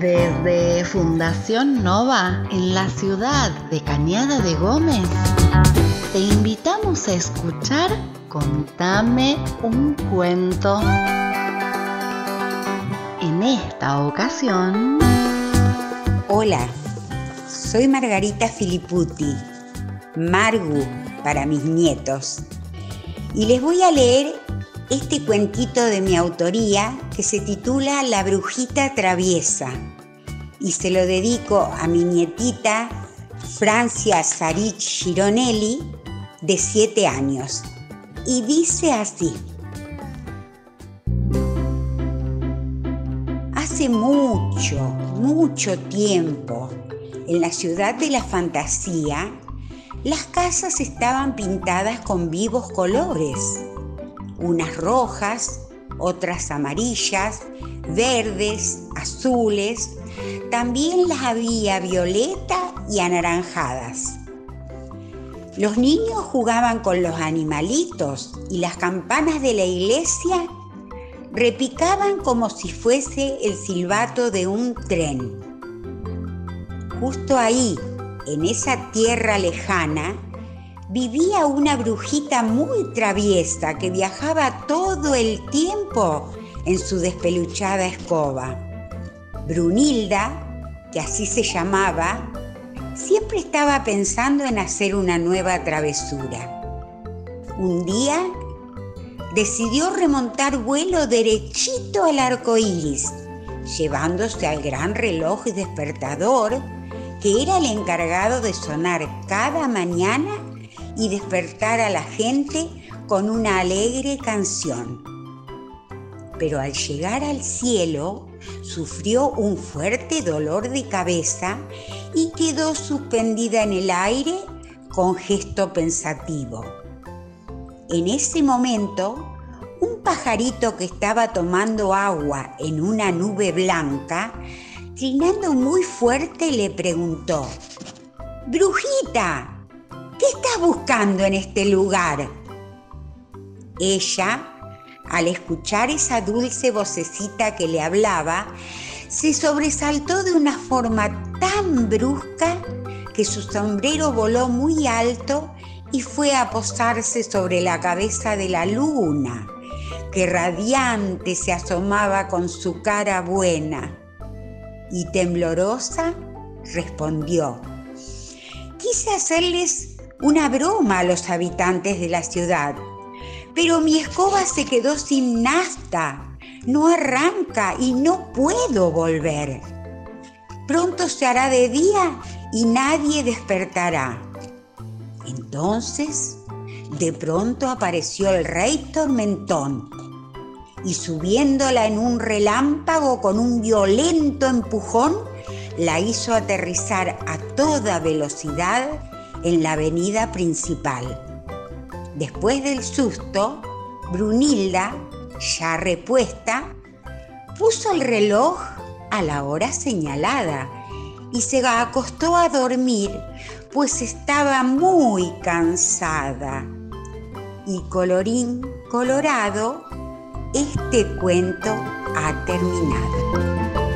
Desde Fundación Nova, en la ciudad de Cañada de Gómez, te invitamos a escuchar Contame un cuento. En esta ocasión... Hola, soy Margarita Filipputi, Margu para mis nietos, y les voy a leer este cuentito de mi autoría que se titula La brujita traviesa y se lo dedico a mi nietita Francia Sarich Gironelli de 7 años. Y dice así. Hace mucho, mucho tiempo, en la ciudad de la fantasía, las casas estaban pintadas con vivos colores unas rojas, otras amarillas, verdes, azules, también las había violeta y anaranjadas. Los niños jugaban con los animalitos y las campanas de la iglesia repicaban como si fuese el silbato de un tren. Justo ahí, en esa tierra lejana, vivía una brujita muy traviesa que viajaba todo el tiempo en su despeluchada escoba. Brunilda, que así se llamaba, siempre estaba pensando en hacer una nueva travesura. Un día decidió remontar vuelo derechito al arco iris, llevándose al gran reloj despertador que era el encargado de sonar cada mañana y despertar a la gente con una alegre canción. Pero al llegar al cielo, sufrió un fuerte dolor de cabeza y quedó suspendida en el aire con gesto pensativo. En ese momento, un pajarito que estaba tomando agua en una nube blanca, trinando muy fuerte, le preguntó, Brujita, ¿Qué estás buscando en este lugar? Ella, al escuchar esa dulce vocecita que le hablaba, se sobresaltó de una forma tan brusca que su sombrero voló muy alto y fue a posarse sobre la cabeza de la luna, que radiante se asomaba con su cara buena. Y temblorosa respondió, quise hacerles una broma a los habitantes de la ciudad. Pero mi escoba se quedó sin nasta, no arranca y no puedo volver. Pronto se hará de día y nadie despertará. Entonces, de pronto apareció el rey tormentón y subiéndola en un relámpago con un violento empujón, la hizo aterrizar a toda velocidad en la avenida principal. Después del susto, Brunilda, ya repuesta, puso el reloj a la hora señalada y se acostó a dormir, pues estaba muy cansada. Y colorín colorado, este cuento ha terminado.